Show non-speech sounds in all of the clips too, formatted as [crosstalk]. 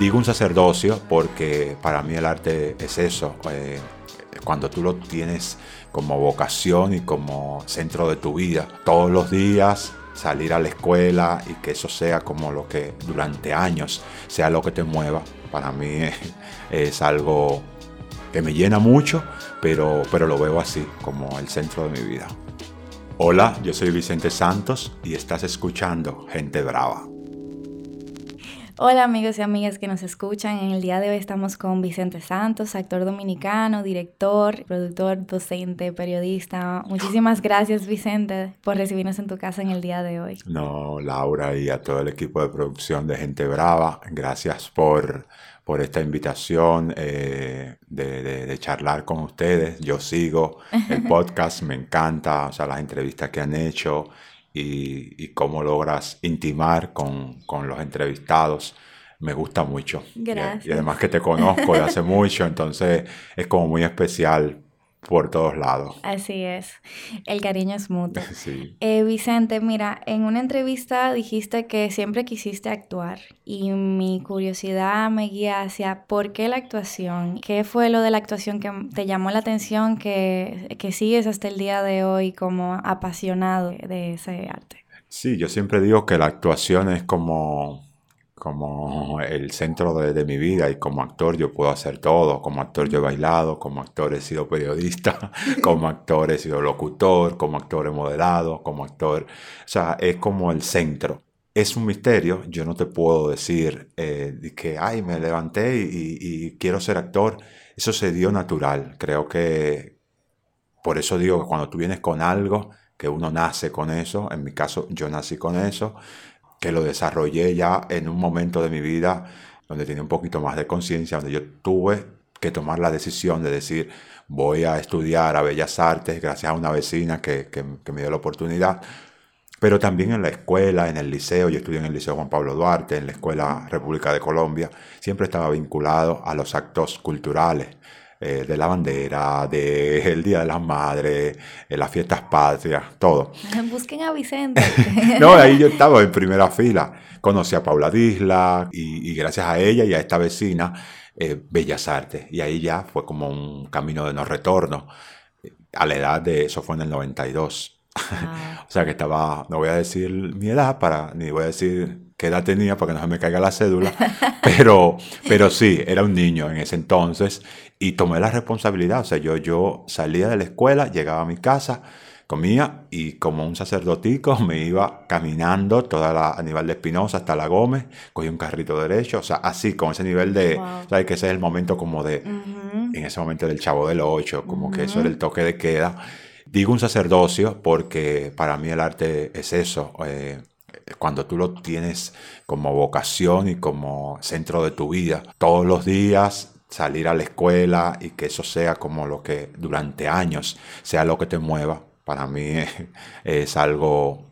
Digo un sacerdocio porque para mí el arte es eso. Eh, cuando tú lo tienes como vocación y como centro de tu vida, todos los días salir a la escuela y que eso sea como lo que durante años sea lo que te mueva, para mí [laughs] es, algo que me llena mucho, pero, pero lo veo así, como el centro de mi vida. Hola, yo soy Vicente Santos y estás escuchando Gente Brava. Hola amigos y amigas que nos escuchan. En el día de hoy estamos con Vicente Santos, actor dominicano, director, productor, docente, periodista. Muchísimas gracias Vicente por recibirnos en tu casa en el día de hoy. No, Laura y a todo el equipo de producción de Gente Brava, gracias por, por esta invitación eh, de, charlar con ustedes. Yo sigo el [laughs] podcast, me encanta, o sea, las entrevistas que han hecho y, cómo logras intimar con, con, los entrevistados. Me gusta mucho. Gracias. Y, además que te conozco de hace [laughs] mucho, entonces es como muy especial por todos lados. Así es, el cariño es mutuo. [laughs] Sí. Eh, Vicente, mira, en una entrevista dijiste que siempre quisiste actuar y mi curiosidad me guía hacia por qué la actuación, qué fue lo de la actuación que te llamó la atención, que, que sigues hasta el día de hoy como apasionado de ese arte. Sí, yo siempre digo que la actuación es como como el centro de, mi vida y como actor yo puedo hacer todo. Como actor yo he bailado, como actor he sido periodista, [laughs] como actor he sido locutor, como actor he modelado, como actor... O sea, es como el centro. Es un misterio, yo no te puedo decir eh, que, ay, me levanté y, y quiero ser actor. Eso se dio natural. Creo que por eso digo que cuando tú vienes con algo, que uno nace con eso, en mi caso yo nací con eso, que lo desarrollé ya en un momento de mi vida donde tenía un poquito más de conciencia, donde yo tuve que tomar la decisión de decir, voy a estudiar a Bellas Artes gracias a una vecina que, que, me dio la oportunidad, pero también en la escuela, en el liceo, yo estudié en el Liceo Juan Pablo Duarte, en la Escuela República de Colombia, siempre estaba vinculado a los actos culturales. Eh, de la bandera, del Día de las Madres, de las fiestas patrias, todo. [laughs] Busquen a Vicente. [laughs] no, ahí yo estaba en primera fila. Conocí a Paula Disla y, gracias a ella y a esta vecina, eh, Bellas Artes. Y ahí ya fue como un camino de no retorno. A la edad de, eso fue en el 92. Ah. [laughs] o sea que estaba, no voy a decir mi edad para, ni voy a decir qué edad tenía para que no se me caiga la cédula, [laughs] pero, pero sí, era un niño en ese entonces y tomé la responsabilidad. O sea, yo, yo salía de la escuela, llegaba a mi casa, comía y como un sacerdotico [laughs] me iba caminando toda la Aníbal de Espinosa hasta la Gómez, cogí un carrito derecho, o sea, así, con ese nivel de, ¿sabes? Que ese es el momento como de, en ese momento del chavo del ocho, como que eso era el toque de queda. Digo un sacerdocio porque para mí el arte es eso. Eh, cuando tú lo tienes como vocación y como centro de tu vida, todos los días salir a la escuela y que eso sea como lo que durante años sea lo que te mueva, para mí [laughs] es, algo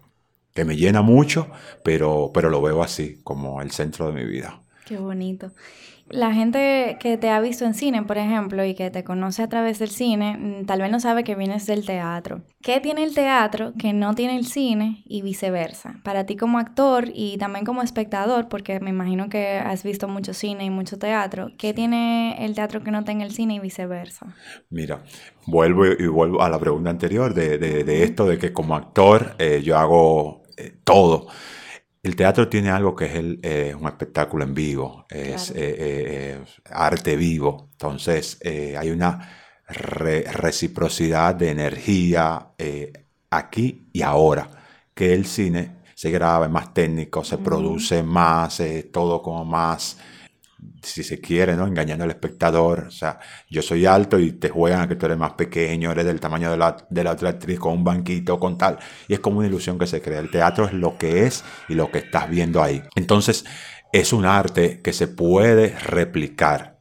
que me llena mucho, pero, pero lo veo así, como el centro de mi vida. Qué bonito. La gente que te ha visto en cine, por ejemplo, y que te conoce a través del cine, mm, tal vez no sabe que vienes del teatro. ¿Qué tiene el teatro que no tiene el cine y viceversa? Para ti como actor y también como espectador, porque me imagino que has visto mucho cine y mucho teatro, ¿qué tiene el teatro que no tenga el cine y viceversa? Mira, vuelvo y vuelvo a la pregunta anterior de, esto de que como actor eh, yo hago eh, todo. El teatro tiene algo que es el, eh, un espectáculo en vivo, es eh, eh, arte vivo. Entonces hay una reciprocidad de energía aquí y ahora, que el cine se graba, es más técnico, se produce más, todo como más si se quiere, ¿no? Engañando al espectador. O sea, yo soy alto y te juegan a que tú eres más pequeño, eres del tamaño de la, de la otra actriz con un banquito, con tal. Y es como una ilusión que se crea. El teatro es lo que es y lo que estás viendo ahí. Entonces, es un arte que se puede replicar.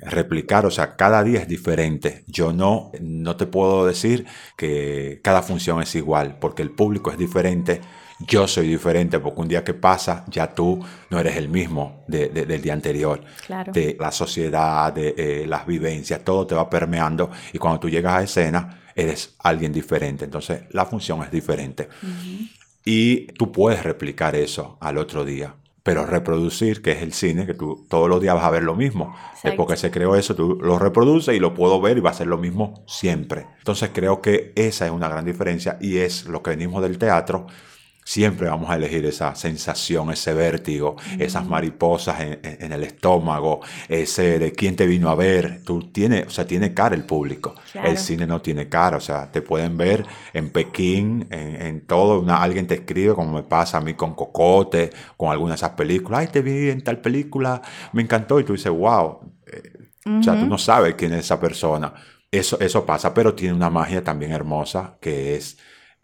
Replicar, o sea, cada día es diferente. Yo no, no te puedo decir que cada función es igual, porque el público es diferente yo soy diferente porque un día que pasa ya tú no eres el mismo del día anterior. De la sociedad, de eh, las vivencias, todo te va permeando y cuando tú llegas a escena eres alguien diferente. Entonces la función es diferente. Y tú puedes replicar eso al otro día. pero reproducir, que es el cine, que tú todos los días vas a ver lo mismo. Después que se creó eso, tú lo reproduces y lo puedo ver y va a ser lo mismo siempre. Entonces creo que esa es una gran diferencia y es lo que venimos del teatro Siempre vamos a elegir esa sensación, ese vértigo, esas mariposas en, el estómago, ese de quién te vino a ver. Tú tienes, o sea, tiene cara el público. El cine no tiene cara, o sea, te pueden ver en Pekín, en, todo. Una, alguien te escribe, como me pasa a mí con Cocote, con alguna de esas películas. Ay, te vi en tal película, me encantó. Y tú dices, wow. Eh, o sea, tú no sabes quién es esa persona. Eso, eso pasa, pero tiene una magia también hermosa que es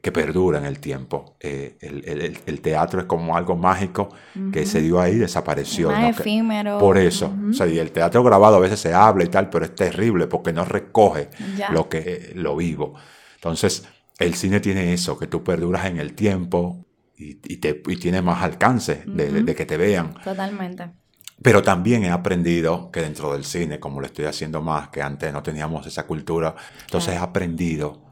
que perdura en el tiempo. Eh, el, teatro es como algo mágico que se dio ahí, desapareció. Más efímero. Por eso. o sea, y el teatro grabado a veces se habla y tal, pero es terrible porque no recoge lo que lo vivo. Entonces, el cine tiene eso, que tú perduras en el tiempo y, te, y tiene más alcance de, que te vean. Totalmente. Pero también he aprendido que dentro del cine, como lo estoy haciendo más, que antes no teníamos esa cultura, entonces he aprendido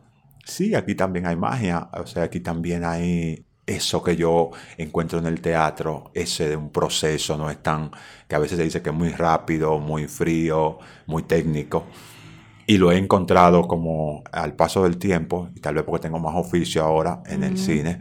Sí, aquí también hay magia, o sea, aquí también hay eso que yo encuentro en el teatro, ese de un proceso, no es tan, que a veces se dice que es muy rápido, muy frío, muy técnico. Y lo he encontrado como al paso del tiempo, y tal vez porque tengo más oficio ahora en el cine,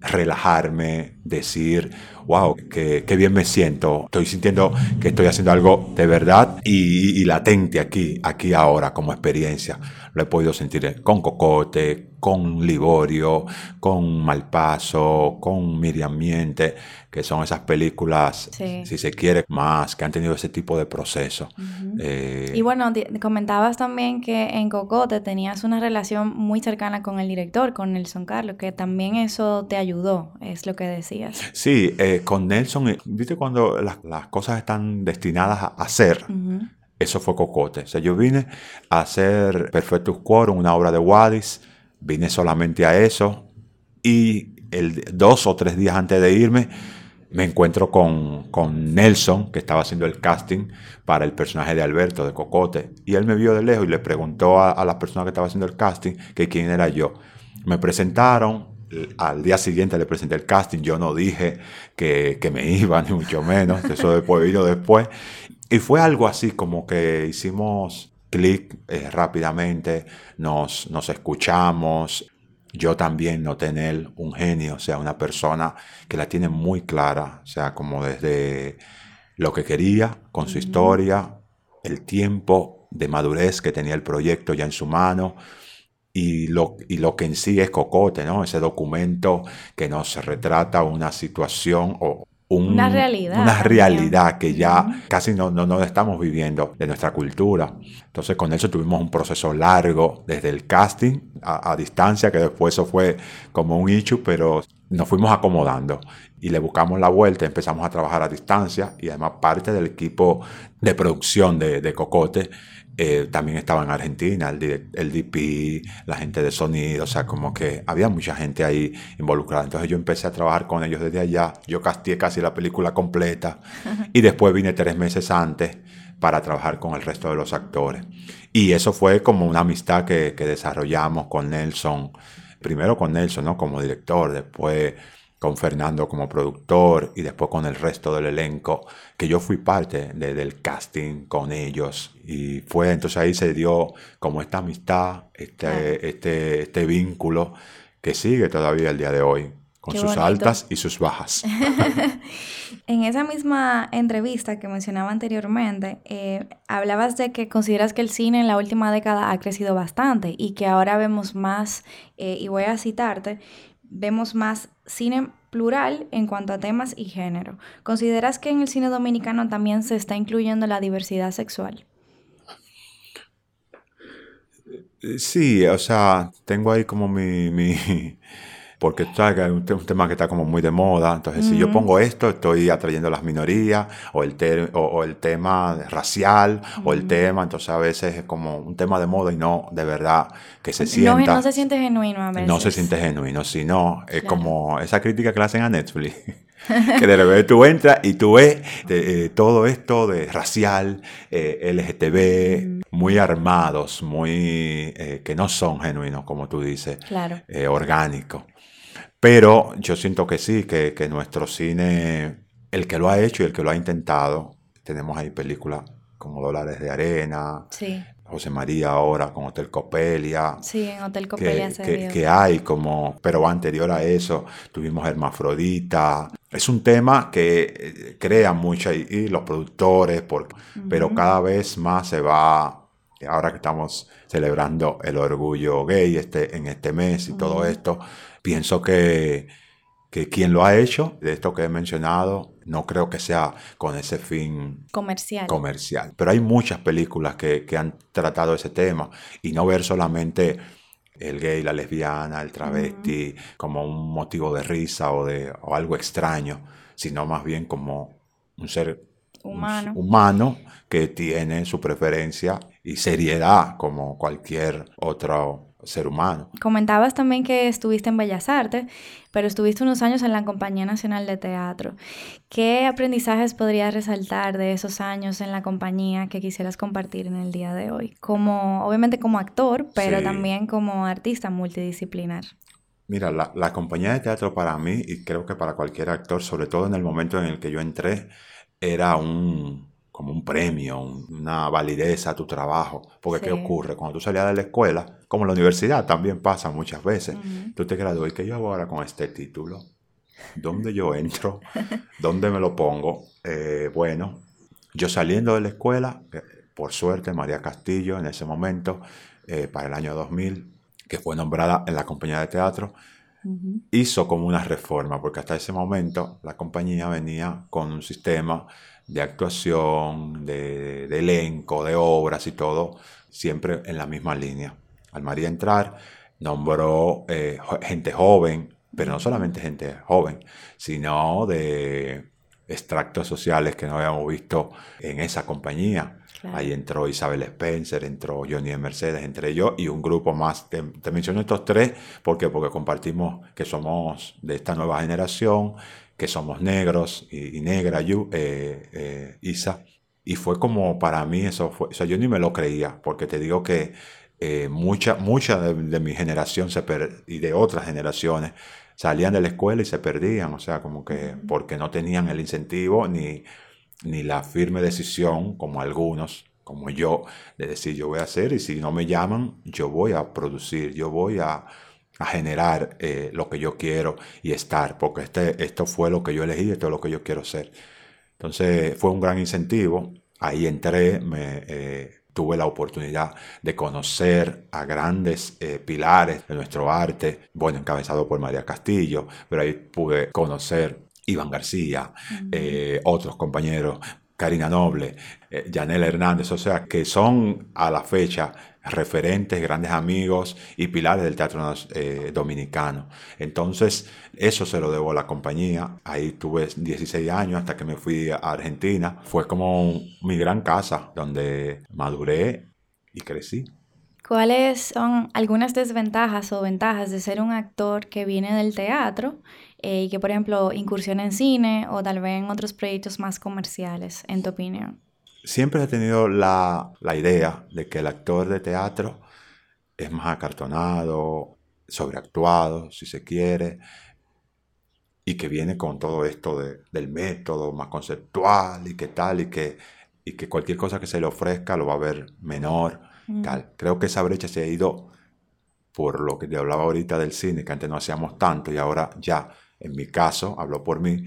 relajarme, decir, wow, qué, bien me siento, estoy sintiendo que estoy haciendo algo de verdad y, y latente aquí, aquí ahora como experiencia lo he podido sentir con Cocote, con Liborio, con Malpaso, con Miriam Miente, que son esas películas, si se quiere, más, que han tenido ese tipo de proceso. Eh, y bueno, comentabas también que en Cocote tenías una relación muy cercana con el director, con Nelson Carlos, que también eso te ayudó, es lo que decías. Sí, eh, con Nelson, eh, viste cuando las, cosas están destinadas a, ser. Eso fue Cocote. O sea, yo vine a hacer Perfectus Quorum, una obra de Wadis. Vine solamente a eso. Y el, dos o tres días antes de irme, me encuentro con, con, Nelson, que estaba haciendo el casting para el personaje de Alberto, de Cocote. Y él me vio de lejos y le preguntó a, a la persona que estaba haciendo el casting que quién era yo. Me presentaron, al día siguiente le presenté el casting, yo no dije que, que, me iba, [laughs] ni mucho menos, eso después vino después, y fue algo así como que hicimos clic eh, rápidamente, nos, nos escuchamos. Yo también noté en él un genio, o sea, una persona que la tiene muy clara, o sea, como desde lo que quería con su historia, el tiempo de madurez que tenía el proyecto ya en su mano y lo, y lo que en sí es Cocote, ¿no? Ese documento que nos retrata una situación o una realidad. Una realidad que ya casi no, no, estamos viviendo de nuestra cultura. Entonces con eso tuvimos un proceso largo desde el casting a, distancia, que después eso fue como un issue, pero nos fuimos acomodando y le buscamos la vuelta, empezamos a trabajar a distancia y además parte del equipo de producción de, de Cocote eh, también estaba en Argentina, el, DP, la gente de sonido, o sea, como que había mucha gente ahí involucrada. Entonces yo empecé a trabajar con ellos desde allá, yo castié casi la película completa [laughs] y después vine tres meses antes para trabajar con el resto de los actores. Y eso fue como una amistad que, que desarrollamos con Nelson, primero con Nelson, ¿no? Como director, después con Fernando como productor y después con el resto del elenco, que yo fui parte del casting con ellos. Y fue entonces ahí se dio como esta amistad, este, este, este vínculo que sigue todavía el día de hoy, con sus altas y sus bajas. [laughs] en esa misma entrevista que mencionaba anteriormente, eh, hablabas de que consideras que el cine en la última década ha crecido bastante y que ahora vemos más, eh, y voy a citarte, vemos más cine plural en cuanto a temas y género. ¿Consideras que en el cine dominicano también se está incluyendo la diversidad sexual? Sí, o sea, tengo ahí como mi, porque sabes que es un, tema que está como muy de moda. Entonces, si yo pongo esto, estoy atrayendo a las minorías, o el, o, el tema racial, o el tema, entonces a veces es como un tema de moda y no de verdad que se sienta. No, no se siente genuino a veces. No se siente genuino, sino es como esa crítica que le hacen a Netflix. [laughs] que de repente tú entras y tú ves eh, todo esto de racial, eh, LGTB, muy armados, muy eh, que no son genuinos, como tú dices, claro. orgánicos. Pero yo siento que sí, que, nuestro cine el que lo ha hecho y el que lo ha intentado, tenemos ahí películas como Dólares de Arena, Sí, José María ahora con Hotel Copelia, sí, en Hotel Copelia que, se que- que hay como, pero anterior a eso tuvimos Hermafrodita. Es un tema que eh, crea mucho y, y los productores, porque, pero cada vez más se va, ahora que estamos celebrando el orgullo gay este, en este mes y todo esto, pienso que, que quien lo ha hecho, de esto que he mencionado, no creo que sea con ese fin Comercial. comercial. Pero hay muchas películas que, que han tratado ese tema y no ver solamente el gay, la lesbiana, el travesti como un motivo de risa o, de, o algo extraño, sino más bien como un ser Humano. humano que tiene su preferencia y seriedad como cualquier otro ser humano. Comentabas también que estuviste en Bellas Artes, pero estuviste unos años en la Compañía Nacional de Teatro. ¿Qué aprendizajes podrías resaltar de esos años en la compañía que quisieras compartir en el día de hoy? Como, obviamente como actor, pero Sí. también como artista multidisciplinar. Mira, la, la compañía de teatro para mí, y creo que para cualquier actor, sobre todo en el momento en el que yo entré, era un, como un premio, un- una validez a tu trabajo. Porque ¿qué Sí. ocurre? Cuando tú salías de la escuela, como en la universidad también pasa muchas veces, tú te gradúas y ¿qué yo hago ahora con este título? ¿Dónde yo entro? ¿Dónde me lo pongo? Eh, bueno, yo saliendo de la escuela, eh, por suerte, María Castillo en ese momento, eh, para el año 2000, que fue nombrada en la compañía de teatro, hizo como una reforma, porque hasta ese momento la compañía venía con un sistema de actuación, de, de elenco, de obras y todo, siempre en la misma línea. Al María entrar, nombró eh, gente joven, pero no solamente gente joven, sino de extractos sociales que no habíamos visto en esa compañía. Claro. Ahí entró Isabel Spencer, entró Johnny de Mercedes, entre yo y un grupo más. Te, te menciono estos tres ¿por qué? porque compartimos que somos de esta nueva generación, que somos negros y, y negra, Yu- eh, eh, Isa. Y fue como para mí eso fue, o sea, yo ni me lo creía, porque te digo que eh, mucha, mucha de, de mi generación se per- y de otras generaciones salían de la escuela y se perdían, o sea, como que porque no tenían el incentivo ni, ni la firme decisión, como algunos, como yo, de decir yo voy a hacer y si no me llaman, yo voy a producir, yo voy a, a generar eh, lo que yo quiero y estar, porque este, esto fue lo que yo elegí, esto es lo que yo quiero ser. Entonces fue un gran incentivo, ahí entré, me, eh, tuve la oportunidad de conocer a grandes eh, pilares de nuestro arte, bueno, encabezado por María Castillo, pero ahí pude conocer Iván García, eh, otros compañeros, Karina Noble, eh, Yanela Hernández, o sea, que son a la fecha referentes, grandes amigos y pilares del teatro eh, dominicano. Entonces, eso se lo debo a la compañía. Ahí tuve 16 años hasta que me fui a Argentina. Fue como mi gran casa donde maduré y crecí. ¿Cuáles son algunas desventajas o ventajas de ser un actor que viene del teatro eh, y que, por ejemplo, incursiona en cine o tal vez en otros proyectos más comerciales, en tu opinión? Siempre he tenido la, la idea de que el actor de teatro es más acartonado, sobreactuado, si se quiere, y que viene con todo esto de- del método más conceptual y que tal, y que, y que cualquier cosa que se le ofrezca lo va a ver menor, Mm. tal. Creo que esa brecha se ha ido por lo que te hablaba ahorita del cine, que antes no hacíamos tanto y ahora ya, en mi caso, hablo por mí,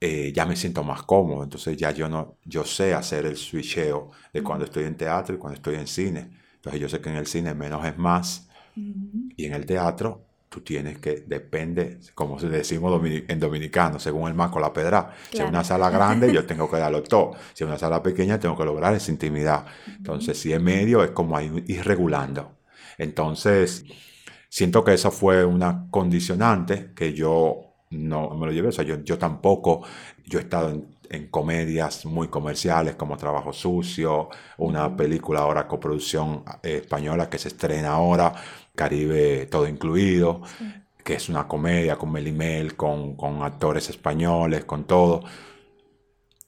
eh, ya me siento más cómodo. Entonces ya yo no, yo sé hacer el switcheo de cuando estoy en teatro y cuando estoy en cine. Entonces yo sé que en el cine menos es más y en el teatro tú tienes que, depende, como decimos en dominicano, según el maco la pedra. Si es una sala grande, yo [laughs] tengo que darlo todo. Si es una sala pequeña, tengo que lograr esa intimidad. Entonces, si es medio, es como ahí ir regulando. Entonces, siento que eso fue una condicionante que yo no me lo llevé. O sea, yo, yo tampoco, yo he estado en, en comedias muy comerciales como Trabajo Sucio, una película ahora coproducción eh, española que se estrena ahora, Caribe Todo Incluido, que es una comedia con Melimel, con, con actores españoles, con todo.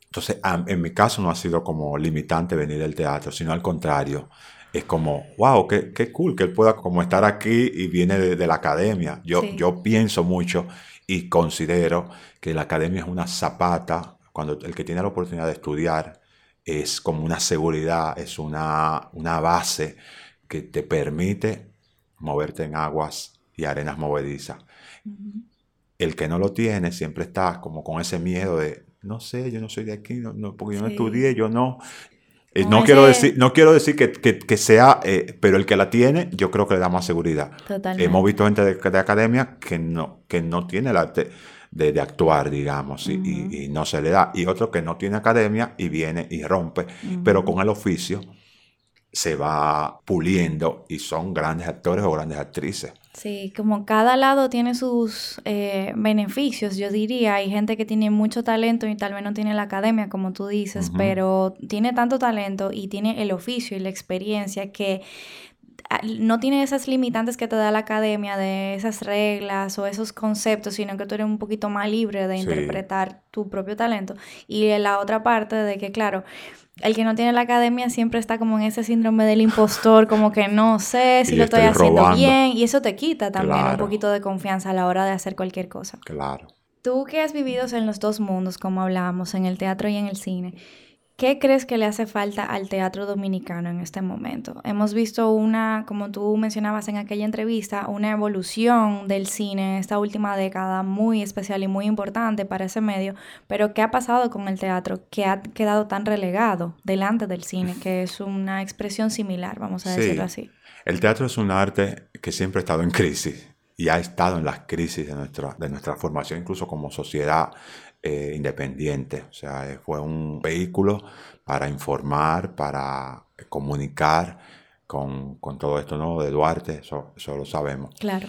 Entonces, en mi caso no ha sido como limitante venir del teatro, sino al contrario. es como, wow, qué, qué, cool que él pueda como estar aquí y viene de, la academia. Yo, yo pienso mucho y considero que la academia es una zapata, cuando el que tiene la oportunidad de estudiar es como una seguridad, es una, una base que te permite moverte en aguas y arenas movedizas. El que no lo tiene siempre está como con ese miedo de, no sé, yo no soy de aquí, no, porque yo no estudié, yo no. Eh, no, quiero decir, no quiero decir que, sea, eh, pero el que la tiene, yo creo que le da más seguridad. Totalmente. Hemos visto gente de, academia que no, que no tiene el arte de, actuar, digamos, y, no se le da. Y otro que no tiene academia y viene y rompe, pero con el oficio se va puliendo y son grandes actores o grandes actrices. Sí, como cada lado tiene sus eh, beneficios, yo diría. Hay gente que tiene mucho talento y tal vez no tiene la academia, como tú dices, pero tiene tanto talento y tiene el oficio y la experiencia que no tiene esas limitantes que te da la academia de esas reglas o esos conceptos, sino que tú eres un poquito más libre de interpretar tu propio talento. Y la otra parte de que, claro, el que no tiene la academia siempre está como en ese síndrome del impostor, como que no sé [laughs] si lo estoy, haciendo bien, y eso te quita también un poquito de confianza a la hora de hacer cualquier cosa. Claro. Tú que has vivido en los dos mundos, como hablábamos, en el teatro y en el cine, ¿Qué crees que le hace falta al teatro dominicano en este momento? Hemos visto una, como tú mencionabas en aquella entrevista, una evolución del cine esta última década muy especial y muy importante para ese medio, pero ¿qué ha pasado con el teatro que ha quedado tan relegado delante del cine, que es una expresión similar, vamos a decirlo así? El teatro es un arte que siempre ha estado en crisis y ha estado en las crisis de nuestra, de nuestra formación, incluso como sociedad eh, independiente. O sea, eh, fue un vehículo para informar, para comunicar con, todo esto ¿no? de Duarte, eso, lo sabemos. Claro.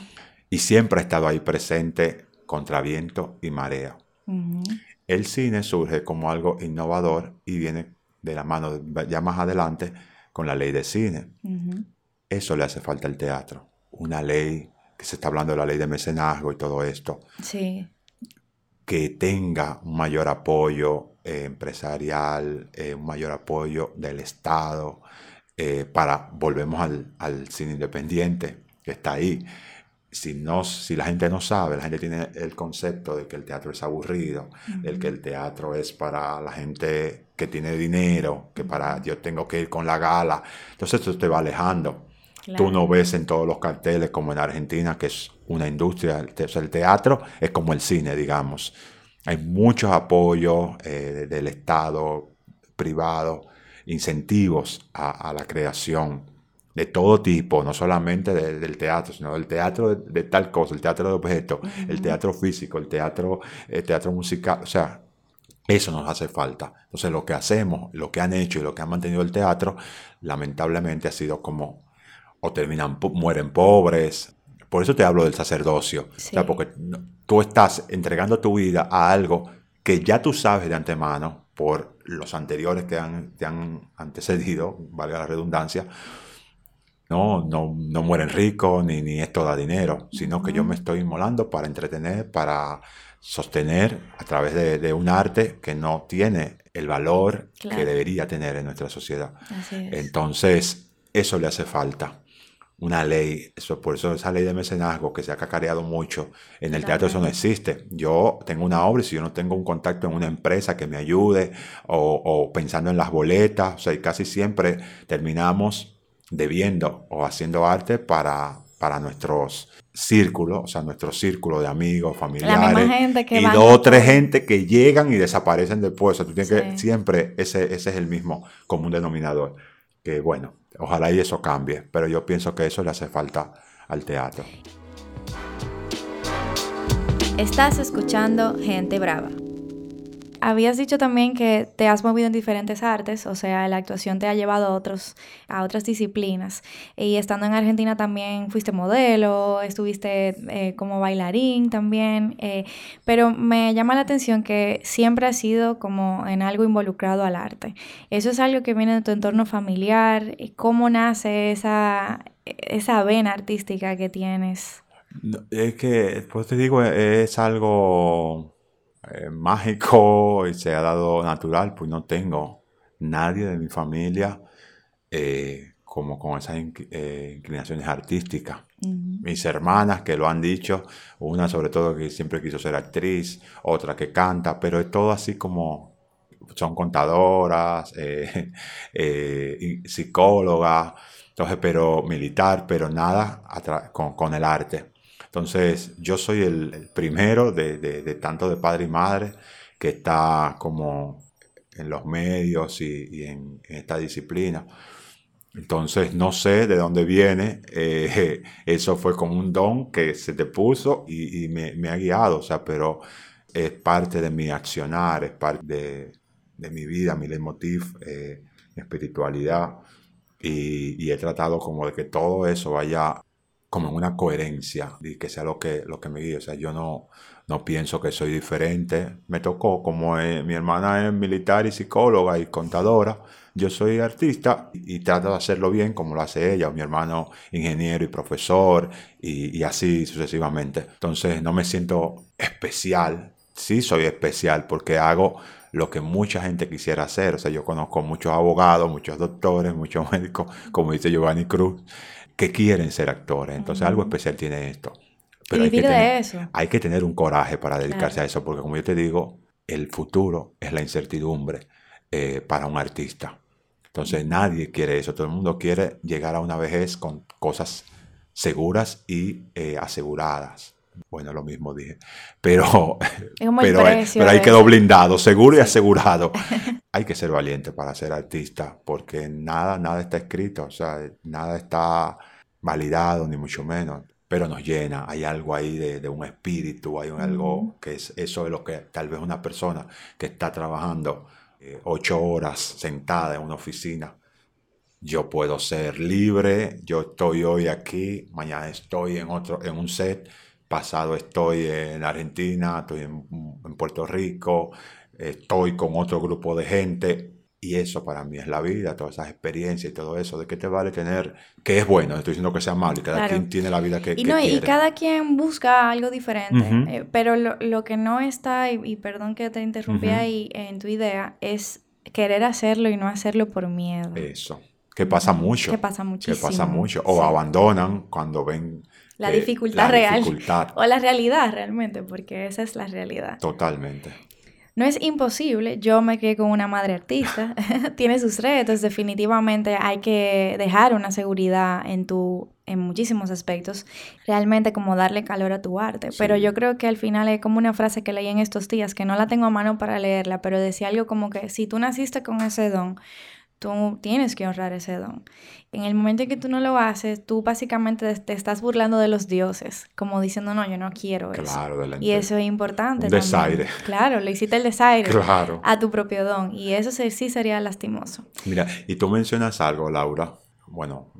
Y siempre ha estado ahí presente contra viento y marea. El cine surge como algo innovador y viene de la mano ya más adelante con la ley de cine. Eso le hace falta al teatro. Una ley que se está hablando de la ley de mecenazgo y todo esto. Sí que tenga un mayor apoyo eh, empresarial, eh, un mayor apoyo del Estado, eh, para, volvemos al, cine independiente que está ahí. Si, no, si la gente no sabe, la gente tiene el concepto de que el teatro es aburrido, de que el teatro es para la gente que tiene dinero, que para yo tengo que ir con la gala. Entonces esto te va alejando. Tú no ves en todos los carteles como en Argentina, que es una industria, el teatro es como el cine, digamos. Hay muchos apoyos eh, del Estado, privado, incentivos a, la creación de todo tipo, no solamente del teatro, sino del teatro de, tal cosa, el teatro de objetos, el teatro físico, el teatro, el teatro musical, o sea, eso nos hace falta. Entonces lo que hacemos, lo que han hecho y lo que han mantenido el teatro, lamentablemente ha sido como o terminan, mueren pobres. Por eso te hablo del sacerdocio. O sea, porque tú estás entregando tu vida a algo que ya tú sabes de antemano por los anteriores que han, te han antecedido, valga la redundancia, no, no, no mueren ricos ni, ni esto da dinero, sino que yo me estoy inmolando para entretener, para sostener a través de, un arte que no tiene el valor que debería tener en nuestra sociedad. Entonces, eso le hace falta una ley, eso, por eso esa ley de mecenazgo que se ha cacareado mucho, en el teatro eso no existe. Yo tengo una obra y si yo no tengo un contacto en una empresa que me ayude o, pensando en las boletas, o sea, casi siempre terminamos debiendo o haciendo arte para, para nuestros círculos, o sea, nuestro círculo de amigos, familiares, y dos o tres gente que llegan y desaparecen después. O sea, tú tienes que siempre, ese, ese es el mismo común denominador. Que bueno, Ojalá y eso cambie, pero yo pienso que eso le hace falta al teatro. Estás escuchando Gente Brava. Habías dicho también que te has movido en diferentes artes, o sea, la actuación te ha llevado a, otros, a otras disciplinas. Y estando en Argentina también fuiste modelo, estuviste eh, como bailarín también, eh, pero me llama la atención que siempre has sido como en algo involucrado al arte. ¿Eso es algo que viene de tu entorno familiar? ¿Cómo nace esa, esa vena artística que tienes? Es que, pues te digo, es algo eh, mágico y se ha dado natural, pues no tengo nadie de mi familia eh, como con esas eh, inclinaciones artísticas. Mis hermanas que lo han dicho, una sobre todo que siempre quiso ser actriz, otra que canta, pero es todo así como son contadoras, [laughs] psicólogas, entonces, pero militar, pero nada con, el arte. Entonces, yo soy el, primero de, de, tanto de padre y madre que está como en los medios y, en, esta disciplina. Entonces, no sé de dónde viene. Eh, [laughs] eso fue como un don que se te puso y, me, ha guiado, o sea, pero es parte de mi accionar, es parte de, de mi vida, mi leitmotiv, eh, mi espiritualidad. Y, he tratado como de que todo eso vaya como en una coherencia y que sea lo que, lo que me guíe. O sea, yo no, no pienso que soy diferente. Me tocó, como mi hermana es militar y psicóloga y contadora, yo soy artista y, trato de hacerlo bien como lo hace ella, o mi hermano ingeniero y profesor, y, y así sucesivamente. Entonces no me siento especial. Sí soy especial porque hago lo que mucha gente quisiera hacer. O sea, yo conozco muchos abogados, muchos doctores, muchos médicos, como dice Giovanni Cruz, que quieren ser actores. Entonces, algo especial tiene esto. Pero hay que, tener, eso. hay que tener un coraje para dedicarse a eso, porque como yo te digo, el futuro es la incertidumbre eh, para un artista. Entonces nadie quiere eso, todo el mundo quiere llegar a una vejez con cosas seguras y eh, aseguradas. Bueno, lo mismo dije. Pero, [laughs] pero, pero ahí quedó blindado, seguro y asegurado. [laughs] hay que ser valiente para ser artista, porque nada, nada está escrito, o sea, nada está validado, ni mucho menos. Pero nos llena, hay algo ahí de, un espíritu, hay algo que es eso de lo que tal vez una persona que está trabajando eh, ocho horas sentada en una oficina, yo puedo ser libre, yo estoy hoy aquí, mañana estoy en otro, en un set pasado estoy en Argentina, estoy en, Puerto Rico, estoy con otro grupo de gente. Y eso para mí es la vida, todas esas experiencias y todo eso. ¿De qué te vale tener? Que es bueno, no estoy diciendo que sea malo, y cada quien tiene la vida que, y no, Y cada quien busca algo diferente. Eh, pero lo, que no está, y, perdón que te interrumpí ahí en tu idea, es querer hacerlo y no hacerlo por miedo. Eso. Que pasa mucho. Que pasa muchísimo. Que pasa mucho. O abandonan cuando ven la dificultad real. O la realidad realmente, porque esa es la realidad. Totalmente. No es imposible, yo me quedé con una madre artista, [laughs] tiene sus retos, definitivamente hay que dejar una seguridad en tu en muchísimos aspectos, realmente como darle calor a tu arte, pero yo creo que al final es como una frase que leí en estos días, que no la tengo a mano para leerla, pero decía algo como que si tú naciste con ese don, tú tienes que honrar ese don. En el momento en que tú no lo haces, tú básicamente te estás burlando de los dioses, como diciendo, no, yo no quiero eso. Claro, y eso es importante. Un desaire. Claro, le hiciste el desaire claro. a tu propio don y eso sí sería lastimoso. Mira, y tú mencionas algo, Laura, bueno,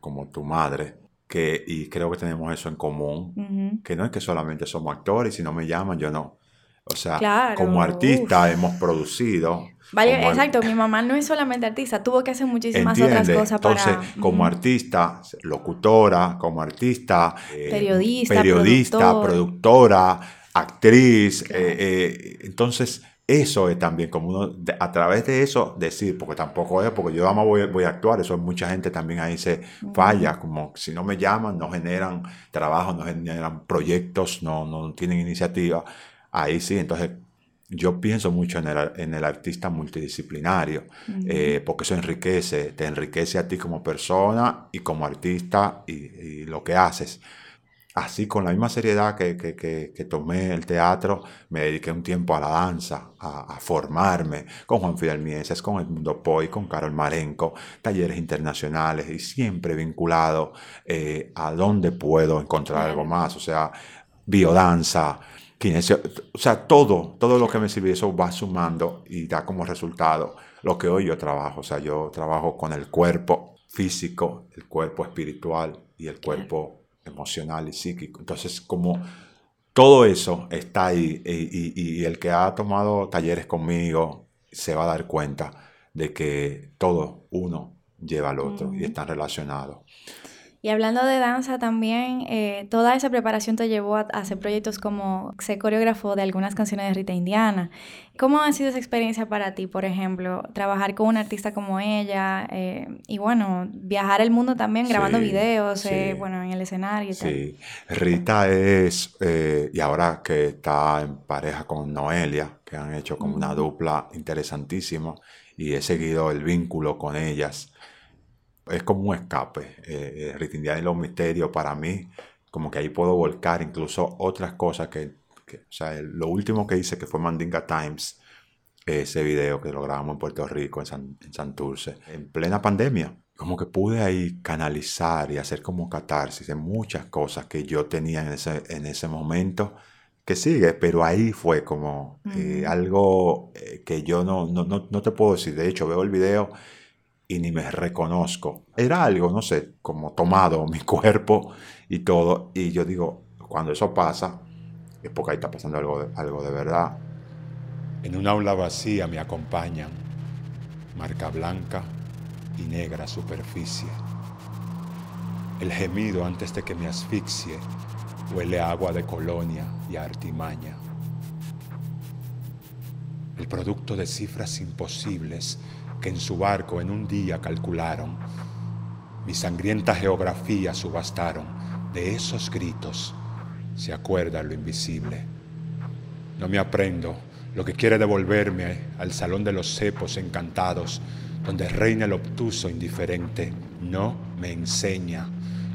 como tu madre, que, y creo que tenemos eso en común, que no es que solamente somos actores, si no me llaman, yo no. O sea, como artista hemos producido Vale, exacto, mi mamá no es solamente artista, tuvo que hacer muchísimas otras cosas Entonces, como artista, locutora, como artista, eh, periodista, periodista productora, actriz, eh, eh, entonces eso es también como uno, a través de eso decir, porque tampoco es, porque yo además voy, voy a actuar, eso mucha gente también ahí se falla, como si no me llaman, no generan trabajo, no generan proyectos, no, no tienen iniciativa, ahí sí, entonces yo pienso mucho en el, en el artista multidisciplinario, eh, porque eso enriquece, te enriquece a ti como persona y como artista y, lo que haces. Así, con la misma seriedad que, que, que, tomé el teatro, me dediqué un tiempo a la danza, a, formarme con Juan Fidel Mieses, con Edmundo Poi, con Carol Marenco, talleres internacionales y siempre vinculado eh, a dónde puedo encontrar algo más, o sea, biodanza, o sea, todo, todo lo que me sirve, eso va sumando y da como resultado lo que hoy yo trabajo. O sea, yo trabajo con el cuerpo físico, el cuerpo espiritual y el cuerpo emocional y psíquico. Entonces, como todo eso está ahí y, el que ha tomado talleres conmigo se va a dar cuenta de que todo uno lleva al otro y están relacionados. Y hablando de danza también, eh, toda esa preparación te llevó a, hacer proyectos como ser coreógrafo de algunas canciones de Rita Indiana. ¿Cómo ha sido esa experiencia para ti, por ejemplo, trabajar con una artista como ella eh, y bueno, viajar el mundo también grabando videos, eh, bueno, en el escenario y sí. Rita es, y ahora que está en pareja con Noelia, que han hecho como una dupla interesantísima y he seguido el vínculo con ellas es como un escape. Eh, eh y los misterios para mí, como que ahí puedo volcar incluso otras cosas que, o sea, lo último que hice que fue Mandinga Times, ese video que lo grabamos en Puerto Rico, en, San, en Santurce, en plena pandemia. Como que pude ahí canalizar y hacer como catarsis de muchas cosas que yo tenía en ese, en ese momento que sigue, pero ahí fue como eh, algo eh, que yo no, no, no, no, te puedo decir. De hecho, veo el video y ni me reconozco. Era algo, no sé, como tomado mi [laughs] cuerpo y todo. Y yo digo, cuando eso pasa, es porque ahí está pasando algo de, algo de verdad. En un aula vacía me acompañan marca blanca y negra superficie. El gemido antes de que me asfixie huele a agua de colonia y a artimaña. El producto de cifras imposibles que en su barco en un día calcularon. Mi sangrienta geografía subastaron. De esos gritos se acuerda lo invisible. No me aprendo lo que quiere devolverme al salón de los cepos encantados, donde reina el obtuso indiferente. No me enseña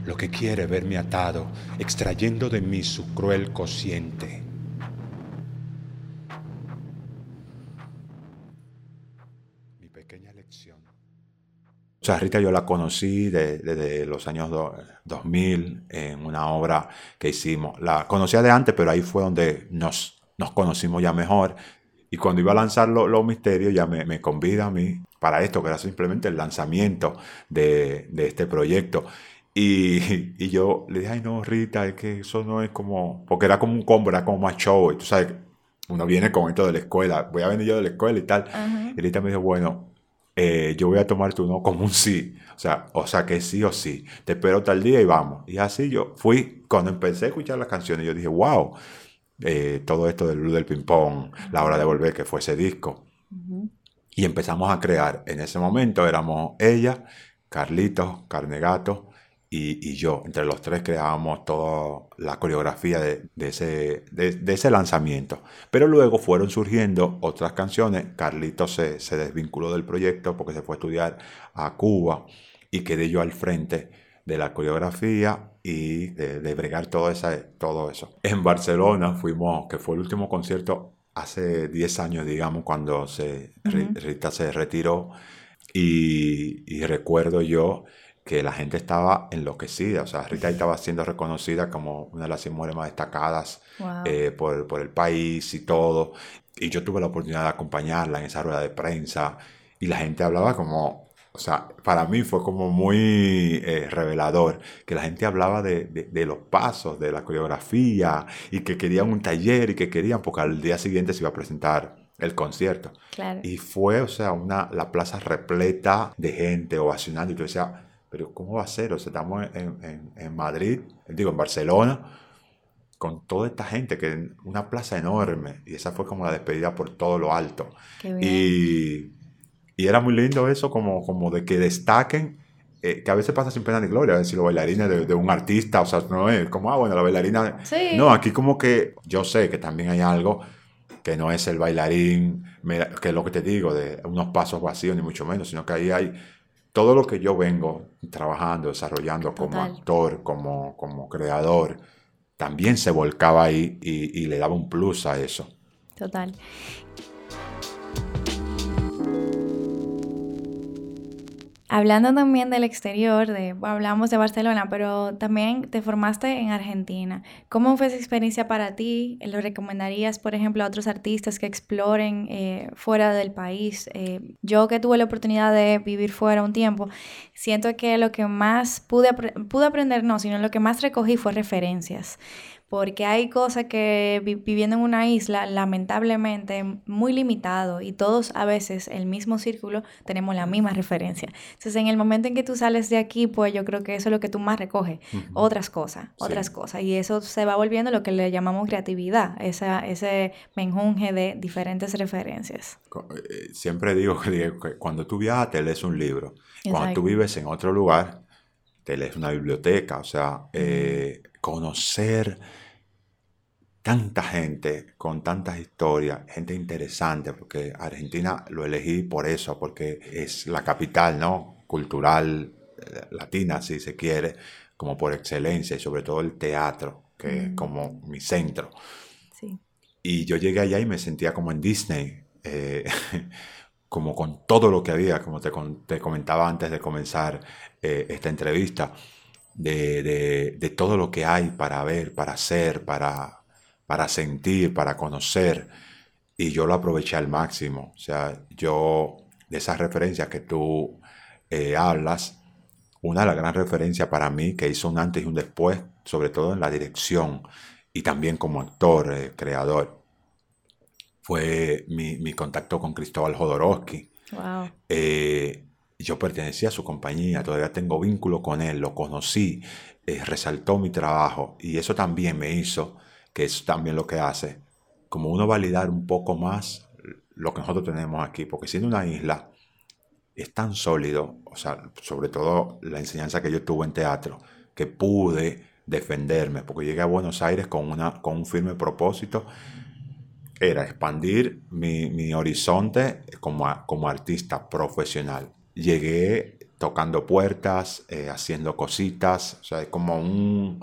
lo que quiere verme atado, extrayendo de mí su cruel cociente. Sea, Rita yo la conocí desde los años 2000 en una obra que hicimos. La conocía de antes, pero ahí fue donde nos, nos conocimos ya mejor. Y cuando iba a lanzar Los Misterios, ya me, me, convida a mí para esto, que era simplemente el lanzamiento de, de este proyecto. Y, y, yo le dije, ay no, Rita, es que eso no es como, porque era como un combo, era como más show. Y tú sabes, uno viene con esto de la escuela, voy a venir yo de la escuela y tal. Y Rita me dijo, bueno, eh, yo voy a tomar tu no como un sí. O sea, o sea, que sí o sí. Te espero tal día y vamos. Y así yo fui, cuando empecé a escuchar las canciones, yo dije, wow, eh, todo esto del Blue del Ping Pong, La Hora de Volver, que fue ese disco. Y empezamos a crear. En ese momento éramos ella, Carlitos, Carnegato y, yo, entre los tres creábamos toda la coreografía de, ese, de, ese, lanzamiento. Pero luego fueron surgiendo otras canciones. Carlito se, se, desvinculó del proyecto porque se fue a estudiar a Cuba y quedé yo al frente de la coreografía y de, bregar todo, esa, todo eso. En Barcelona fuimos, que fue el último concierto hace 10 años, digamos, cuando se, Rita se retiró. Y, y recuerdo yo que la gente estaba enloquecida. O sea, Rita estaba siendo reconocida como una de las mujeres más destacadas eh, por, por, el país y todo. Y yo tuve la oportunidad de acompañarla en esa rueda de prensa y la gente hablaba como, o sea, para mí fue como muy eh, revelador que la gente hablaba de, de, los pasos, de la coreografía y que querían un taller y que querían, porque al día siguiente se iba a presentar el concierto. Y fue, o sea, una, la plaza repleta de gente ovacionando y tú decías, pero ¿cómo va a ser? O sea, estamos en, en, Madrid, digo, en Barcelona, con toda esta gente, que una plaza enorme, y esa fue como la despedida por todo lo alto. Y, y, era muy lindo eso, como, como de que destaquen, eh, que a veces pasa sin pena ni gloria, a decir, los bailarines de, de, un artista, o sea, no es como, ah, bueno, la bailarina... No, aquí como que yo sé que también hay algo que no es el bailarín, que es lo que te digo, de unos pasos vacíos, ni mucho menos, sino que ahí hay todo lo que yo vengo trabajando, desarrollando como actor, como, como creador, también se volcaba ahí y, y le daba un plus a eso. Total. Hablando también del exterior, de, hablamos de Barcelona, pero también te formaste en Argentina. ¿Cómo fue esa experiencia para ti? ¿Lo recomendarías, por ejemplo, a otros artistas que exploren eh, fuera del país? Eh, yo que tuve la oportunidad de vivir fuera un tiempo, siento que lo que más pude, pude aprender, no, sino lo que más recogí fue referencias porque hay cosas que viviendo en una isla, lamentablemente, muy limitado y todos a veces el mismo círculo tenemos la misma referencia. Entonces, en el momento en que tú sales de aquí, pues yo creo que eso es lo que tú más recoges, otras cosas, otras cosas. Y eso se va volviendo lo que le llamamos creatividad, esa, ese menjunje de diferentes referencias. Eh, siempre digo que, cuando tú viajas te lees un libro, cuando tú vives en otro lugar, te lees una biblioteca, o sea, eh, conocer tanta gente con tantas historias, gente interesante, porque Argentina lo elegí por eso, porque es la capital, ¿no? Cultural eh, latina, si se quiere, como por excelencia, y sobre todo el teatro, que es como mi centro. Sí. Y yo llegué allá y me sentía como en Disney, eh, [laughs] como con todo lo que había, como te, te comentaba antes de comenzar eh, esta entrevista, de, de, todo lo que hay para ver, para hacer, para, para sentir, para conocer. Y yo lo aproveché al máximo. O sea, yo, de esas referencias que tú eh, hablas, una de las grandes referencias para mí que hizo un antes y un después, sobre todo en la dirección y también como actor, eh, creador, fue mi, contacto con Cristóbal Jodorowsky. Wow. Eh, yo pertenecía a su compañía, todavía tengo vínculo con él, lo conocí, eh, resaltó mi trabajo y eso también me hizo, que es también lo que hace, como uno validar un poco más lo que nosotros tenemos aquí, porque siendo una isla es tan sólido, o sea, sobre todo la enseñanza que yo tuve en teatro, que pude defenderme, porque llegué a Buenos Aires con, una, con un firme propósito era expandir mi, horizonte como, como, artista profesional. Llegué tocando puertas, eh, haciendo cositas, o sea, como un,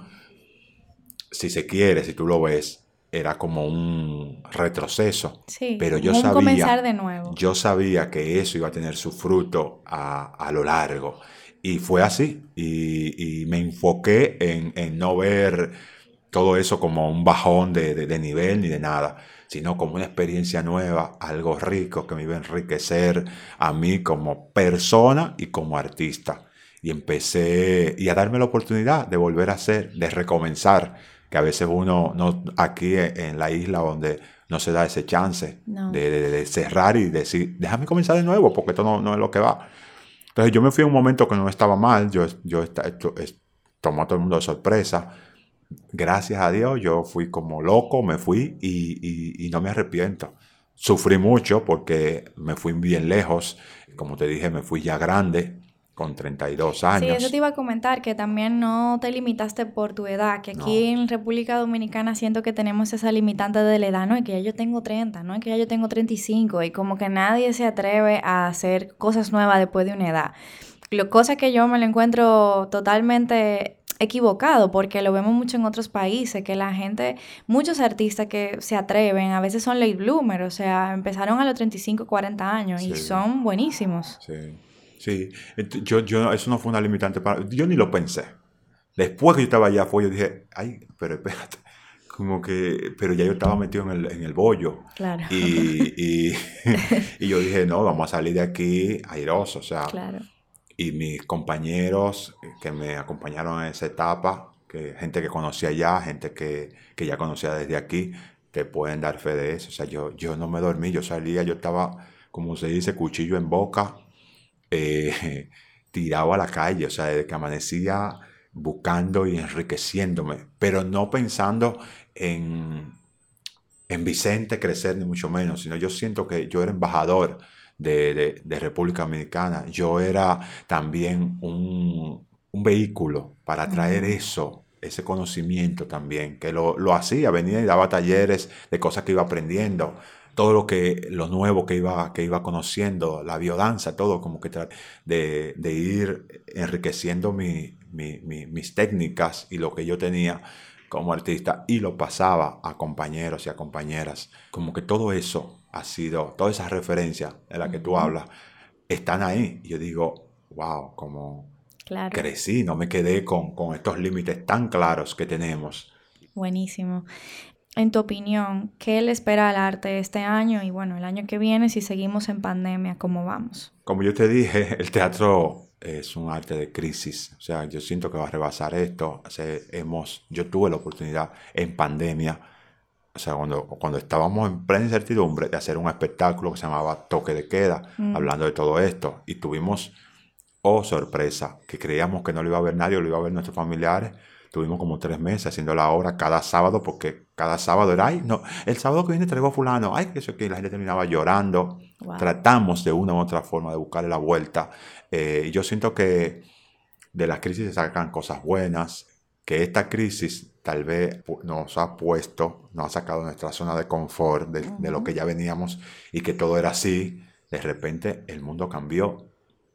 si se quiere, si tú lo ves, era como un retroceso. Sí, pero yo sabía, comenzar de nuevo. Yo sabía que eso iba a tener su fruto a, lo largo. Y fue así. Y, me enfoqué en, no ver todo eso como un bajón de nivel ni de nada sino como una experiencia nueva, algo rico que me iba a enriquecer a mí como persona y como artista. Y empecé y a darme la oportunidad de volver a hacer, de recomenzar, que a veces uno, no, aquí en la isla donde no se da ese chance de, cerrar y decir, déjame comenzar de nuevo, porque esto no, es lo que va. Entonces yo me fui a un momento que no estaba mal, yo, yo esto, tomó a todo el mundo de sorpresa, gracias a Dios, yo fui como loco, me fui y, no me arrepiento. Sufrí mucho porque me fui bien lejos, como te dije, me fui ya grande, con 32 años. Sí, eso te iba a comentar, que también no te limitaste por tu edad, que aquí en República Dominicana siento que tenemos esa limitante de la edad, no es que ya yo tengo 30, no es que ya yo tengo 35, y como que nadie se atreve a hacer cosas nuevas después de una edad. Lo, cosa que yo me lo encuentro totalmente equivocado porque lo vemos mucho en otros países, que la gente, muchos artistas que se atreven, a veces son late bloomers, o sea, empezaron a los 35, 40 años y son buenísimos. Sí, sí. Yo, yo, eso no fue una limitante para... Yo ni lo pensé. Después que yo estaba allá, fue, yo dije, ay, pero espérate. Como que, pero ya yo estaba metido en el, en el bollo. Claro. Y, y, [laughs] y, yo dije, no, vamos a salir de aquí airoso, o sea. Claro y mis compañeros que me acompañaron en esa etapa, que gente que conocía ya, gente que, que, ya conocía desde aquí, te pueden dar fe de eso. O sea, yo, yo no me dormí, yo salía, yo estaba, como se dice, cuchillo en boca, eh, [laughs] tirado a la calle, o sea, desde que amanecía buscando y enriqueciéndome, pero no pensando en, en Vicente crecer, ni mucho menos, sino yo siento que yo era embajador de, República Dominicana. Yo era también un, vehículo para traer eso, ese conocimiento también, que lo, hacía, venía y daba talleres de cosas que iba aprendiendo, todo lo que lo nuevo que iba, que iba conociendo, la biodanza, todo como que de, de ir enriqueciendo mis técnicas y lo que yo tenía como artista y lo pasaba a compañeros y a compañeras. Como que todo eso ha sido, todas esas referencias de las que tú hablas, están ahí. Y yo digo, wow, como crecí, no me quedé con, con estos límites tan claros que tenemos. Buenísimo. En tu opinión, ¿qué le espera al arte este año y bueno, el año que viene si seguimos en pandemia, cómo vamos? Como yo te dije, [laughs] el teatro es un arte de crisis. O sea, yo siento que va a rebasar esto. hemos, yo tuve la oportunidad en pandemia, o sea, cuando, cuando estábamos en plena incertidumbre, de hacer un espectáculo que se llamaba Toque de Queda, mm. hablando de todo esto. Y tuvimos, oh sorpresa, que creíamos que no lo iba a ver nadie, lo iba a ver nuestros familiares Tuvimos como tres meses haciendo la obra cada sábado, porque cada sábado era, ay, no, el sábado que viene traigo a fulano, ay, que eso que la gente terminaba llorando. Tratamos de una u otra forma de buscarle la vuelta. Eh, y yo siento que de las crisis se sacan cosas buenas, que esta crisis tal vez nos ha puesto, nos ha sacado de nuestra zona de confort, de, de lo que ya veníamos y que todo era así. De repente el mundo cambió,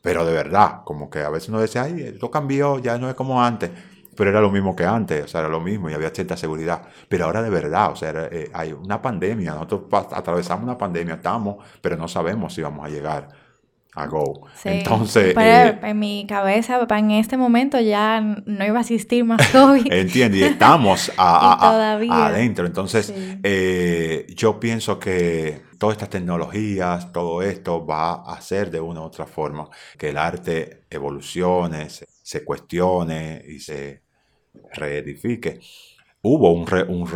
pero de verdad, como que a veces uno dice, ay, esto cambió, ya no es como antes pero era lo mismo que antes, o sea, era lo mismo y había cierta seguridad. Pero ahora de verdad, o sea, eh, hay una pandemia, nosotros atravesamos una pandemia, estamos, pero no sabemos si vamos a llegar a Go. Entonces... Eh, en mi cabeza, en este momento ya no iba a existir más [laughs] COVID. Entiendo, y estamos [laughs] adentro. Entonces, eh, yo pienso que todas estas tecnologías, todo esto va a hacer de una u otra forma que el arte evolucione, se cuestione y se reedifique. Hubo un,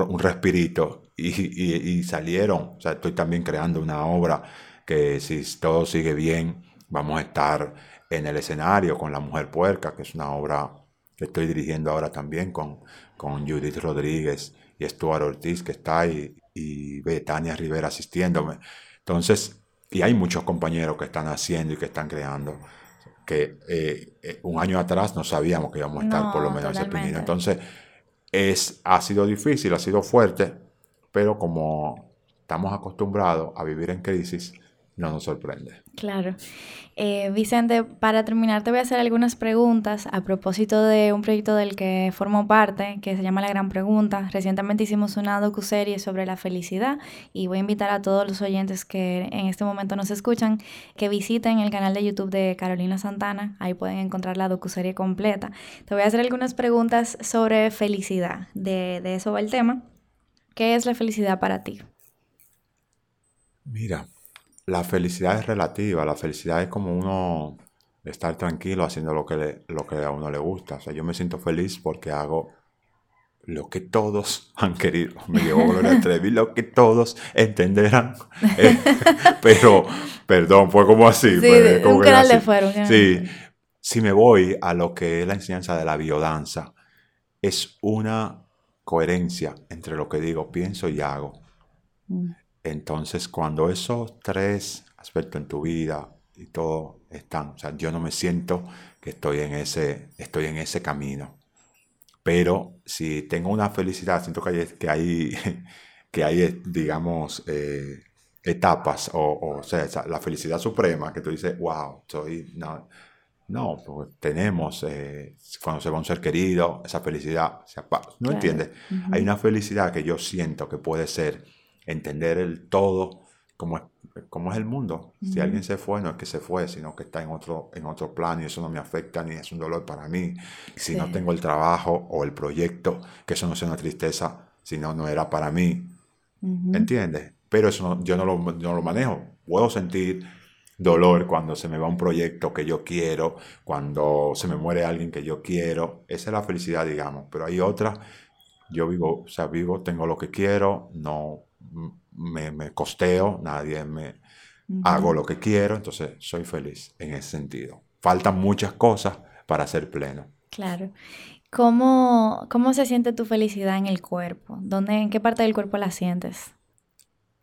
un, respirito y, salieron. O sea, estoy también creando una obra que si todo sigue bien, vamos a estar en el escenario con La Mujer Puerca, que es una obra que estoy dirigiendo ahora también con, con Judith Rodríguez y Stuart Ortiz, que está ahí, y Betania Rivera asistiéndome. Entonces, y hay muchos compañeros que están haciendo y que están creando que eh, eh, un año atrás no sabíamos que íbamos a estar por lo menos en ese Entonces, es, ha sido difícil, ha sido fuerte, pero como estamos acostumbrados a vivir en crisis, no nos sorprende. Claro. Eh, Vicente, para terminar te voy a hacer algunas preguntas a propósito de un proyecto del que formo parte, que se llama La Gran Pregunta. Recientemente hicimos una docuserie sobre la felicidad y voy a invitar a todos los oyentes que en este momento nos escuchan que visiten el canal de YouTube de Carolina Santana. Ahí pueden encontrar la docuserie completa. Te voy a hacer algunas preguntas sobre felicidad. De, de eso va el tema. ¿Qué es la felicidad para ti? Mira, la felicidad es relativa, la felicidad es como uno estar tranquilo haciendo lo que, lo que a uno le gusta. O sea, yo me siento feliz porque hago lo que todos [laughs] han querido. Me llevó Gloria [laughs] Trevi, lo que todos entenderán. [laughs] Eh, pero, perdón, fue como así. Sí, pues, un canal de fuera. Sí, si me voy a lo que es la enseñanza de la biodanza, es una coherencia entre lo que digo, pienso y hago. Mm. Entonces, cuando esos tres aspectos en tu vida y todo están, o sea, yo no me siento que estoy en ese, estoy en ese camino. Pero si tengo una felicidad, siento que hay, que hay, [laughs] que hay digamos, eh, etapas, o, o, sea, la felicidad suprema, que tú dices, wow, soy, no, no, pues tenemos, eh, cuando se va un ser querido, esa felicidad, ¿no entiendes? Hay una felicidad que yo siento que puede ser entender el todo, como es, es el mundo. Si alguien se fue, no es que se fue, sino que está en otro, en otro plano y eso no me afecta ni es un dolor para mí. Si no tengo el trabajo o el proyecto, que eso no sea una tristeza, sino no era para mí. ¿Entiendes? Pero eso yo no lo, no lo manejo. Puedo sentir dolor cuando se me va un proyecto que yo quiero, cuando se me muere alguien que yo quiero. Esa es la felicidad, digamos. Pero hay otra, yo vivo, o sea, vivo, tengo lo que quiero, no me, costeo, nadie me hago lo que quiero, entonces soy feliz en ese sentido. Faltan muchas cosas para ser pleno. Claro. ¿Cómo, ¿Cómo se siente tu felicidad en el cuerpo? ¿Dónde, ¿En qué parte del cuerpo la sientes? [laughs]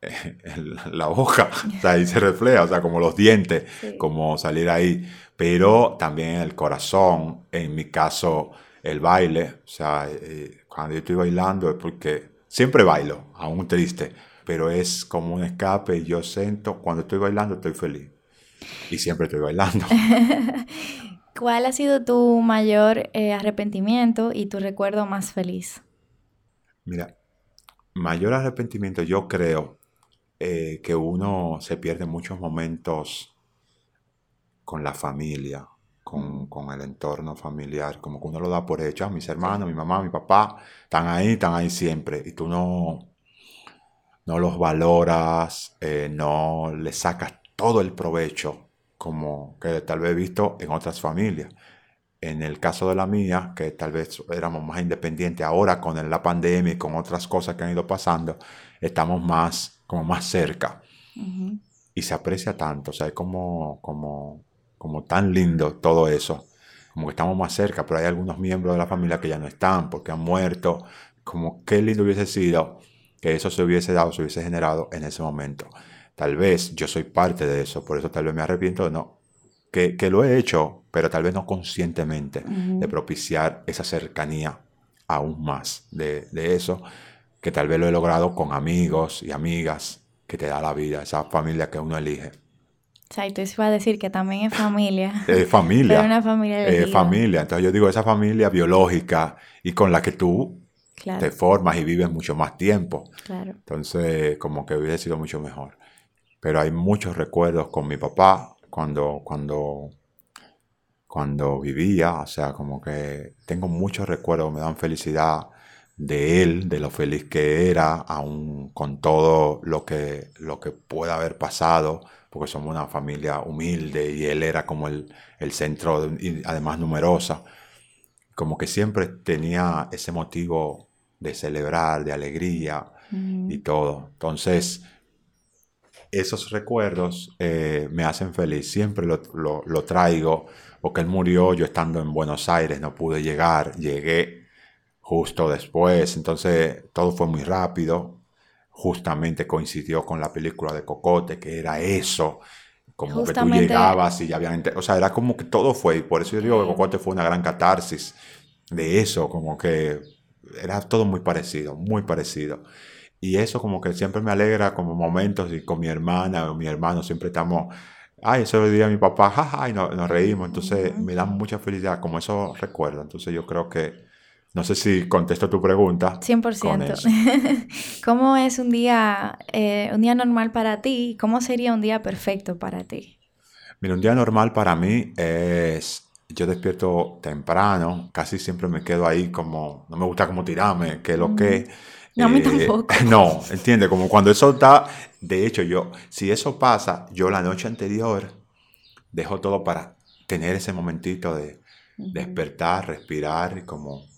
En la hoja, o sea, ahí se refleja, o sea, como los dientes, como salir ahí, pero también el corazón, en mi caso, el baile, o sea, eh, cuando yo estoy bailando es porque Siempre bailo, aún triste, pero es como un escape yo siento, cuando estoy bailando estoy feliz. Y siempre estoy bailando. [laughs] ¿Cuál ha sido tu mayor eh, arrepentimiento y tu recuerdo más feliz? Mira, mayor arrepentimiento yo creo eh, que uno se pierde muchos momentos con la familia, con, el entorno familiar, como que uno lo da por hecho, ah, mis hermanos, mi mamá, mi papá, están ahí, están ahí siempre, y tú no, no los valoras, eh, no le sacas todo el provecho como que tal vez he visto en otras familias. En el caso de la mía, que tal vez éramos más independientes, ahora con la pandemia y con otras cosas que han ido pasando, estamos más, como más cerca. Y se aprecia tanto, o sea, es como, como, como tan lindo todo eso. Como que estamos más cerca, pero hay algunos miembros de la familia que ya no están porque han muerto. Como qué lindo hubiese sido que eso se hubiese dado, se hubiese generado en ese momento. Tal vez yo soy parte de eso, por eso tal vez me arrepiento de no que, lo he hecho, pero tal vez no conscientemente, de propiciar esa cercanía aún más de, eso, que tal vez lo he logrado con amigos y amigas que te da la vida, esa familia que uno elige. O sea, y tú iba a decir que también es familia. [laughs] Es familia. Es una familia Es familia. Entonces yo digo, esa familia biológica y con la que tú te formas y vives mucho más tiempo. Claro. Entonces, como que hubiera sido mucho mejor. Pero hay muchos recuerdos con mi papá, cuando, cuando, cuando vivía, o sea, como que tengo muchos recuerdos, me dan felicidad de él, de lo feliz que era, aún con todo lo que, lo que pueda haber pasado, porque somos una familia humilde y él era como el, centro, y además numerosa, como que siempre tenía ese motivo de celebrar, de alegría y todo. Entonces, esos recuerdos eh, me hacen feliz, siempre lo, traigo, porque él murió yo estando en Buenos Aires, no pude llegar, llegué justo después, entonces todo fue muy rápido, justamente coincidió con la película de Cocote, que era eso, como que tú llegabas y ya habían, o sea, era como que todo fue, y por eso yo digo que Cocote fue una gran catarsis de eso, como que era todo muy parecido, muy parecido. Y eso como que siempre me alegra como momentos y con mi hermana o mi hermano siempre estamos, ay, eso lo diría mi papá, jaja, y nos, reímos. Entonces me da mucha felicidad como eso recuerdo. Entonces yo creo que, no sé si contesto tu pregunta. 100%. [laughs] ¿Cómo es un día, eh, un día normal para ti? ¿Cómo sería un día perfecto para ti? Mira, un día normal para mí es yo despierto temprano, casi siempre me quedo ahí como, no me gusta como tirarme, que lo que... No, a mí eh, tampoco. [laughs] No, entiende, como cuando eso está, de hecho yo, si eso pasa, yo la noche anterior dejo todo para tener ese momentito de despertar, respirar y como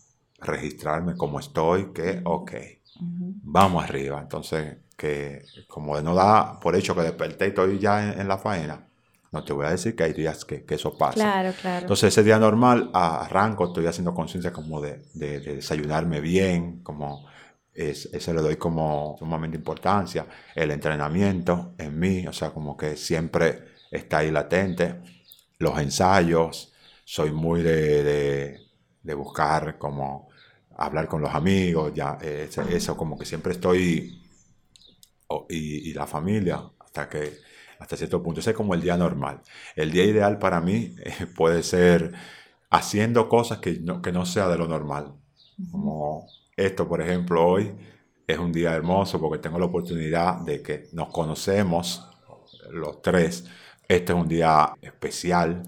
registrarme como estoy, que ok, vamos arriba. Entonces, que como no da por hecho que desperté y estoy ya en, la faena, no te voy a decir que hay días que, eso pasa. Claro, claro. Entonces, ese día normal, arranco, estoy haciendo conciencia como de, de, desayunarme bien, como es, ese le doy como sumamente importancia. El entrenamiento en mí, o sea, como que siempre está ahí latente. Los ensayos, soy muy de, de, buscar como hablar con los amigos, ya, eso como que siempre estoy, y, y, la familia, hasta que, hasta cierto punto, ese es como el día normal. El día ideal para mí eh, [laughs] puede ser haciendo cosas que no, que no sea de lo normal, como esto, por ejemplo, hoy es un día hermoso porque tengo la oportunidad de que nos conocemos los tres. Este es un día especial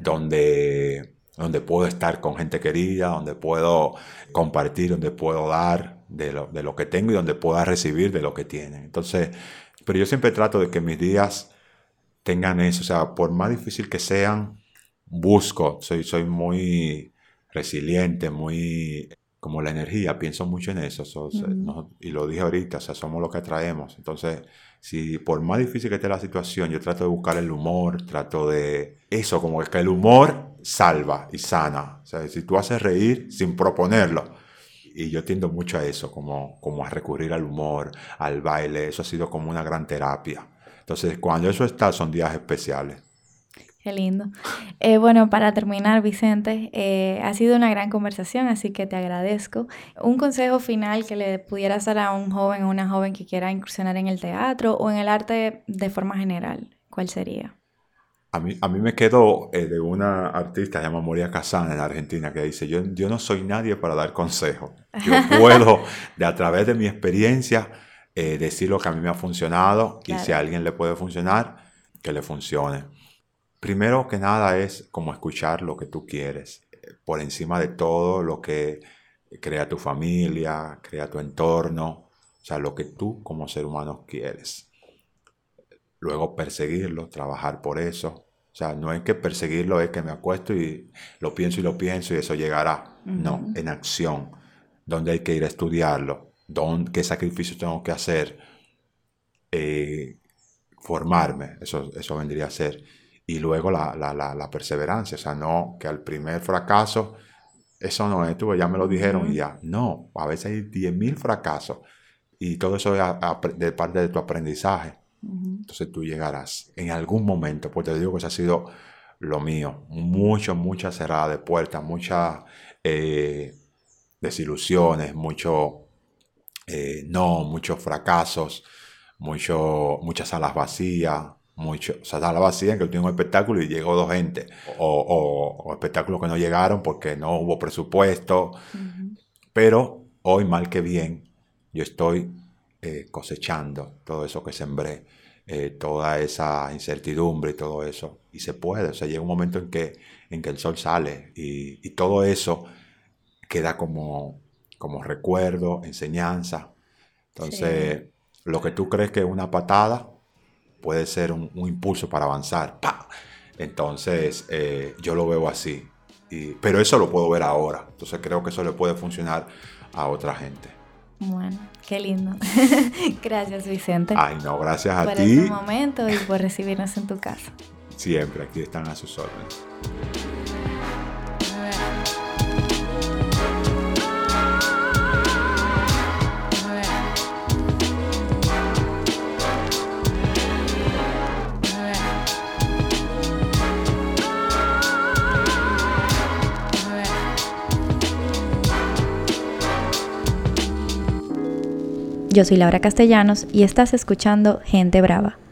donde, donde puedo estar con gente querida, donde puedo compartir, donde puedo dar de lo, de lo que tengo y donde pueda recibir de lo que tienen. Entonces, pero yo siempre trato de que mis días tengan eso. O sea, por más difícil que sean, busco. Soy, soy muy resiliente, muy como la energía, pienso mucho en eso, y lo dije ahorita, o sea, somos lo que atraemos. Entonces, si por más difícil que esté la situación, yo trato de buscar el humor, trato de eso, como es que el humor salva y sana. O sea, si tú haces reír sin proponerlo, y yo tiendo mucho a eso, como, como a recurrir al humor, al baile, eso ha sido como una gran terapia. Entonces, cuando eso está, son días especiales. Qué lindo. Eh, bueno, para terminar, Vicente, eh, ha sido una gran conversación, así que te agradezco. Un consejo final que le pudieras dar a un joven o una joven que quiera incursionar en el teatro o en el arte de forma general, ¿cuál sería? A mí, a mí me quedó eh, de una artista llamada Moria Kazan en Argentina que dice, yo, yo no soy nadie para dar consejos. Yo [laughs] puedo, de a través de mi experiencia, decir lo que a mí me ha funcionado y si a alguien le puede funcionar, que le funcione. Primero que nada es como escuchar lo que tú quieres, por encima de todo lo que crea tu familia, crea tu entorno, o sea, lo que tú como ser humano quieres. Luego perseguirlo, trabajar por eso, O sea, no es que perseguirlo, es que me acuesto y lo pienso y lo pienso y eso llegará. No, en acción, donde hay que ir a estudiarlo, dónde, qué sacrificios tengo que hacer, eh, formarme, eso, eso vendría a ser. Y luego la, la, la, perseverancia, o sea, no que al primer fracaso, eso no es, tú ya me lo dijeron y ya. No, a veces hay 10.000 fracasos y todo eso es de parte de tu aprendizaje. Entonces tú llegarás en algún momento, porque te digo que eso ha sido lo mío, mucho, mucha cerrada de puertas, muchas eh, desilusiones, mucho eh, no, muchos fracasos, mucho, muchas salas vacías, mucho, o sea, salas vacías en que último espectáculo y llegó dos gente, o, espectáculos que no llegaron porque no hubo presupuesto, pero hoy mal que bien yo estoy eh, cosechando todo eso que sembré, eh, toda esa incertidumbre y todo eso, y se puede, o sea, llega un momento en que, en que el sol sale y, todo eso queda como, como recuerdo, enseñanza. Entonces, lo que tú crees que es una patada puede ser un, impulso para avanzar. Entonces, eh, yo lo veo así. Y, pero eso lo puedo ver ahora. Entonces, creo que eso le puede funcionar a otra gente. Bueno, qué lindo. [laughs] gracias, Vicente. Ay, no, gracias a ti. Por este momento y por recibirnos en tu casa. Siempre, aquí están a sus órdenes. Yo soy Laura Castellanos y estás escuchando Gente Brava.